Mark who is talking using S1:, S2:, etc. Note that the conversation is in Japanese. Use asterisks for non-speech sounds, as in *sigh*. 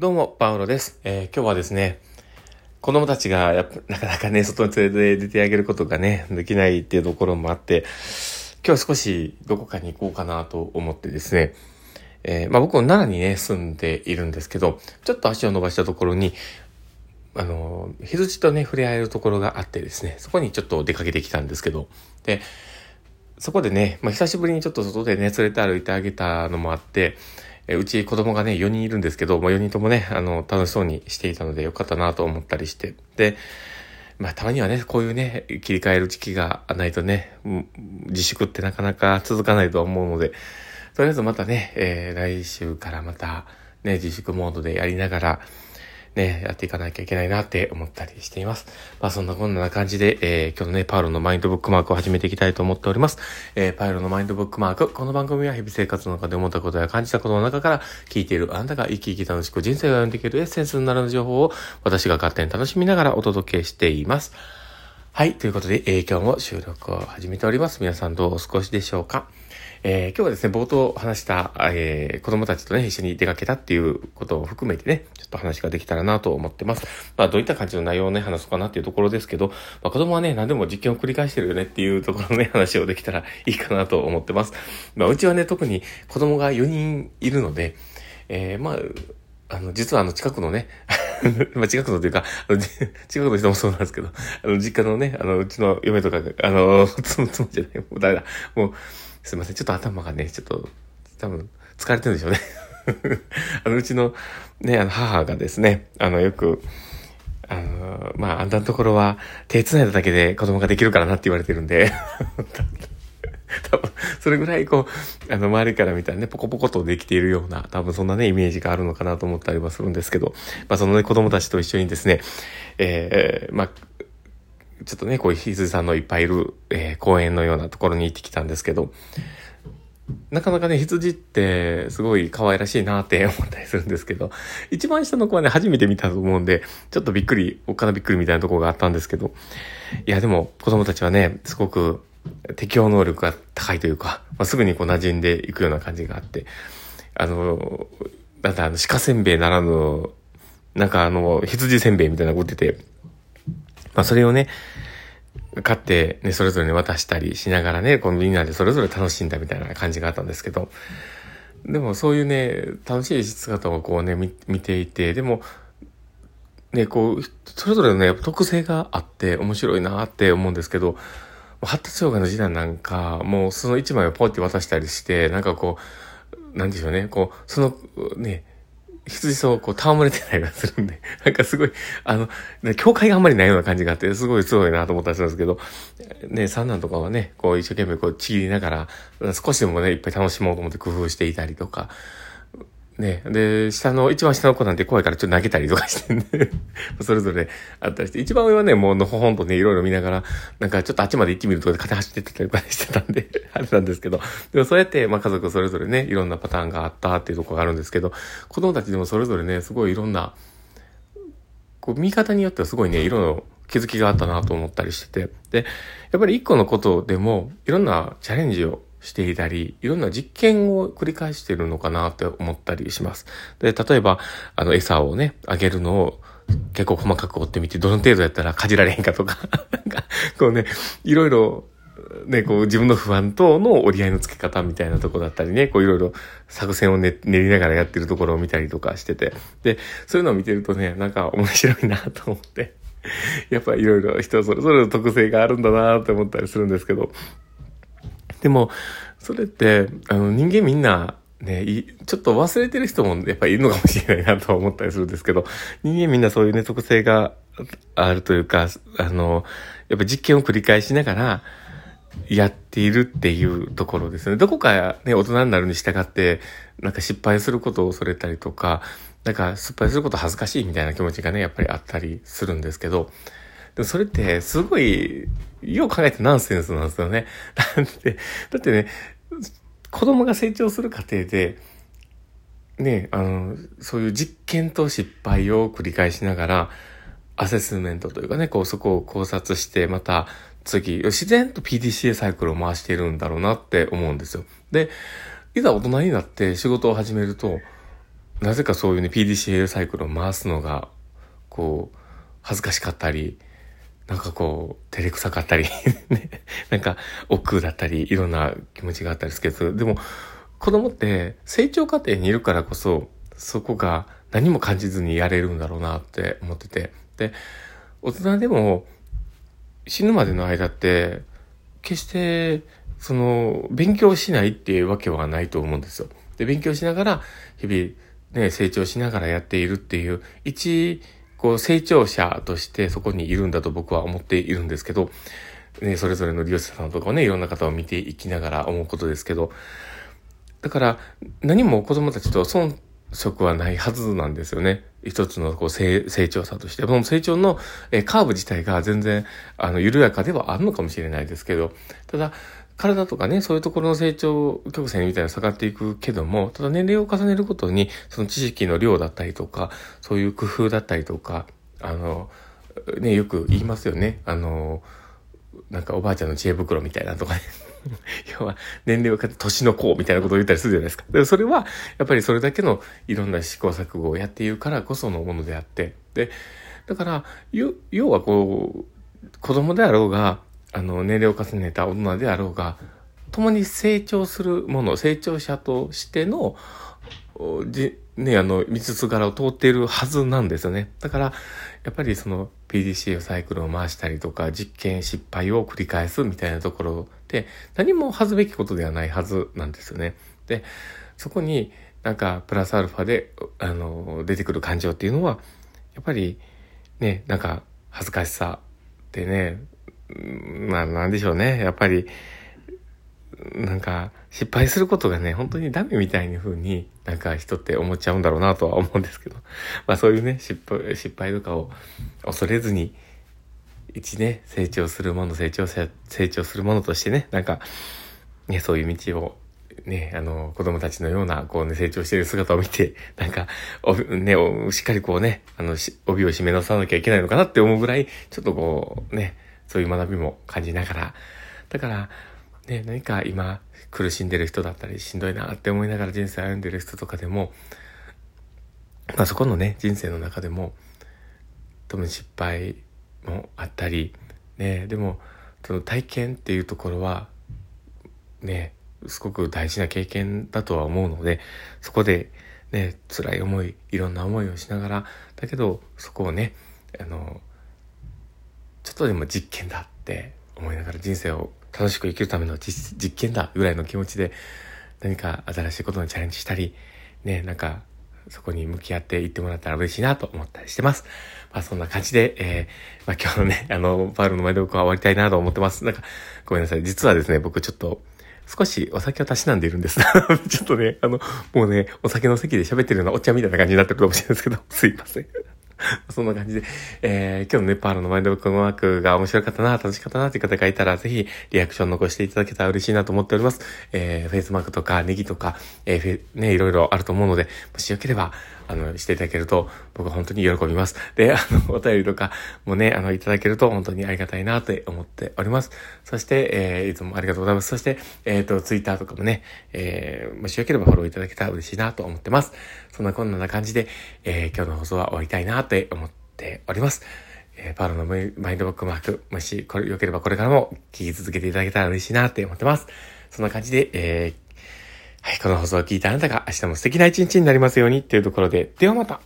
S1: どうも、パウロです。えー今日はですね、子供たちがやっぱなかなかね、外に連れて出てあげることがね、できないっていうところもあって、今日少しどこかに行こうかなと思ってですね、えーまあ僕も奈良にね、住んでいるんですけど、ちょっと足を伸ばしたところに、あの、羊とね、触れ合えるところがあってですね、そこにちょっと出かけてきたんですけど、で、そこでね、まあ久しぶりにちょっと外でね、連れて歩いてあげたのもあって、えうち子供がね、4人いるんですけど、まあ4人ともね、あの、楽しそうにしていたのでよかったなと思ったりして。で、まあたまにはね、こういうね、切り替える時期がないとね、自粛ってなかなか続かないと思うので、とりあえずまたね、えー来週からまたね、自粛モードでやりながら、ね、やっていかなきゃいけないなって思ったりしています。まあそんなこんな感じで、えー今日のね、パウロのマインドブックマークを始めていきたいと思っております。えーパウロのマインドブックマーク。この番組は日々生活の中で思ったことや感じたことの中から聞いているあなたが生き生き楽しく人生が読んでいけるエッセンスになる情報を私が勝手に楽しみながらお届けしています。はい。ということで、えー今日も収録を始めております。皆さんどうお過ごしでしょうか？えー今日はですね、冒頭話した、えー子供たちとね、一緒に出かけたっていうことを含めてね、ちょっと話ができたらなと思ってます。まあ、どういった感じの内容をね、話そうかなっていうところですけど、まあ、子供はね、何でも実験を繰り返してるよねっていうところのね、話をできたらいいかなと思ってます。まあ、うちはね、特に子供が4人いるので、えーまあ、あの、実はあの、近くのね、*laughs* まあ、近くのというか、あの近くの人もそうなんですけど、あの、実家のね、あの、うちの嫁とか、あの、つむつむじゃない、もう誰だ、もう、すいません、ちょっと頭がね、ちょっと、多分、疲れてるんでしょうね。*laughs* あの、うちの、ね、あの、母がですね、あの、よく、あの、まあ、あんたのところは、手繋いだだけで子供ができるからなって言われてるんで、*laughs* 多分、それぐらいこう、あの、周りから見たらね、ポコポコとできているような、多分そんなね、イメージがあるのかなと思ったりはするんですけど、まあ、そのね、子供たちと一緒にですね、えー、まあ、ちょっとね、こういう羊さんのいっぱいいる、えー公園のようなところに行ってきたんですけど、なかなかね、羊ってすごい可愛らしいなって思ったりするんですけど、一番下の子はね、初めて見たと思うんで、ちょっとびっくり、おっかなびっくりみたいなとこがあったんですけど、いやでも子供たちはね、すごく適応能力が高いというか、まあ、すぐにこう馴染んでいくような感じがあって、あの、なんだ、あの、鹿せんべいならぬ、なんかあの、羊せんべいみたいなのが売ってて、まあそれをね、買ってね、それぞれに渡したりしながらね、このみんなでそれぞれ楽しんだみたいな感じがあったんですけど、でもそういうね、楽しい姿をこうね、見ていて、でも、ね、こう、それぞれのね、特性があって面白いなって思うんですけど、発達障害の時代なんか、もうその一枚をポイって渡したりして、なんかこう、なんでしょうね、こう、その、ね、羊とこう戯れてたりはするんで、*laughs* なんかすごい、あの、ね境界があんまりないような感じがあって、すごいすごいなと思ったりするんですけど、ね、三男とかはね、こう一生懸命こうちぎりながら、少しでもね、いっぱい楽しもうと思って工夫していたりとか、ね、で、下の、一番下の子なんて怖いからちょっと投げたりとかしてね、*laughs* それぞれあったりして、一番上はね、もうのほほんとね、いろいろ見ながら、なんかちょっとあっちまで行ってみるとかで勝手に走ってってたりしてたんで、*laughs* あれなんですけど、でもそうやって、まあ家族それぞれね、いろんなパターンがあったっていうとこがあるんですけど、子供たちでもそれぞれね、すごいいろんな、こう見方によってはすごいね、いろんな気づきがあったなと思ったりしてて、で、やっぱり一個のことでも、いろんなチャレンジをしていたり、いろんな実験を繰り返してるのかなって思ったりします。で、例えば、あの、餌をね、あげるのを結構細かく追ってみて、どの程度やったらかじられへんかとか、なんか、こうね、いろいろ、ね、こう自分の不安との折り合いのつけ方みたいなとこだったりね、こういろいろ作戦を練練りながらやってるところを見たりとかしてて、で、そういうのを見てるとね、なんか面白いなと思って、やっぱいろいろ人それぞれの特性があるんだなって思ったりするんですけど、でも、それって、あの、人間みんな、ね、ちょっと忘れてる人もやっぱりいるのかもしれないなと思ったりするんですけど、人間みんなそういうね、特性があるというか、あの、やっぱ実験を繰り返しながら、やっているっていうところですね。どこかね、大人になるに従って、なんか失敗することを恐れたりとか、なんか失敗すること恥ずかしいみたいな気持ちがね、やっぱりあったりするんですけど、でもそれってすごい、よう考えてナンセンスなんですよね。だって、だってね、子供が成長する過程で、ね、あの、そういう実験と失敗を繰り返しながら、アセスメントというかね、こうそこを考察して、また次、自然と PDCA サイクルを回しているんだろうなって思うんですよ。で、いざ大人になって仕事を始めると、なぜかそういうね、PDCA サイクルを回すのが、こう、恥ずかしかったり、なんかこう、照れくさかったり *laughs* ね、なんか、億劫だったり、いろんな気持ちがあったりするけど、でも、子供って成長過程にいるからこそ、そこが何も感じずにやれるんだろうなって思ってて。で、大人でも死ぬまでの間って、決して、その、勉強しないっていうわけはないと思うんですよ。で、勉強しながら、日々、ね、成長しながらやっているっていう、一、こう、成長者としてそこにいるんだと僕は思っているんですけど、ね、それぞれの利用者さんとかをね、いろんな方を見ていきながら思うことですけど、だから、何も子供たちと遜色はないはずなんですよね。一つのこう成長さとして。この成長のカーブ自体が全然、あの、緩やかではあるのかもしれないですけど、ただ、体とかね、そういうところの成長曲線みたいな下がっていくけども、ただ年齢を重ねることに、その知識の量だったりとか、そういう工夫だったりとか、あの、ね、よく言いますよね。あの、なんかおばあちゃんの知恵袋みたいなとかね。*laughs* 要は、年齢をかけて年の子みたいなことを言ったりするじゃないですか。でそれは、やっぱりそれだけのいろんな試行錯誤をやっているからこそのものであって、で、だから、要はこう、子供であろうが、あの、年齢を重ねた大人であろうが、共に成長するもの、成長者としての、じ、ね、あの、道すがらを通っているはずなんですよね。だから、やっぱりその PDCA サイクルを回したりとか、実験失敗を繰り返すみたいなところで、何も恥ずべきことではないはずなんですよね。で、そこになんかプラスアルファで、あの、出てくる感情っていうのは、やっぱりね、なんか恥ずかしさってね、まあなんでしょうね。やっぱり、なんか、失敗することがね、本当にダメみたいに風になんか人って思っちゃうんだろうなとは思うんですけど。*laughs* まあそういうね、失敗、失敗とかを恐れずに、一ね、成長するもの、成長者、成長するものとしてね、なんか、ね、そういう道を、ね、あの、子供たちのような、こうね、成長している姿を見て、なんか、お、ね、しっかりこうね、あの、帯を締め直さなきゃいけないのかなって思うぐらい、ちょっとこう、ね、そういう学びも感じながら、だから、ね、何か今苦しんでる人だったりしんどいなって思いながら人生歩んでる人とかでも、まあそこのね、人生の中でも、多分失敗もあったり、ね、でも、その体験っていうところは、ね、すごく大事な経験だとは思うので、そこでね、辛い思い、いろんな思いをしながら、だけど、そこをね、あの、ちょっとでも実験だって思いながら人生を楽しく生きるための実験だぐらいの気持ちで何か新しいことにチャレンジしたり、ね、なんかそこに向き合っていってもらったら嬉しいなと思ったりしてます。まあそんな感じで、えー、まあ今日のね、*laughs* あの、パウルの前で僕は終わりたいなと思ってます。なんか、ごめんなさい。実はですね、僕ちょっと、少しお酒をたしなんでいるんです。*laughs* ちょっとね、あの、もうね、お酒の席で喋ってるようなお茶みたいな感じになってるかもしれないですけど、すいません。*laughs* そんな感じで、えー、今日のね、パールのマインドブックのワークが面白かったな、楽しかったなっていう方がいたら、ぜひ、リアクション残していただけたら嬉しいなと思っております。えー、フェイスマークとか、ネギとか、えー、ね、いろいろあると思うので、もしよければ、あの、していただけると、僕は本当に喜びます。で、あの、*laughs* お便りとかもね、あの、いただけると本当にありがたいなと思っております。そして、えー、いつもありがとうございます。そして、えっ、ー、と、ツイッターとかもね、えー、もしよければフォローいただけたら嬉しいなと思ってます。そんなこんな感じで、えー、今日の放送は終わりたいなと思っております。えー、パールのマインドバックマーク、もし、これ、良ければこれからも聞き続けていただけたら嬉しいなって思ってます。そんな感じで、えー、はい、この放送を聞いたあなたが明日も素敵な一日になりますようにっていうところで、ではまた。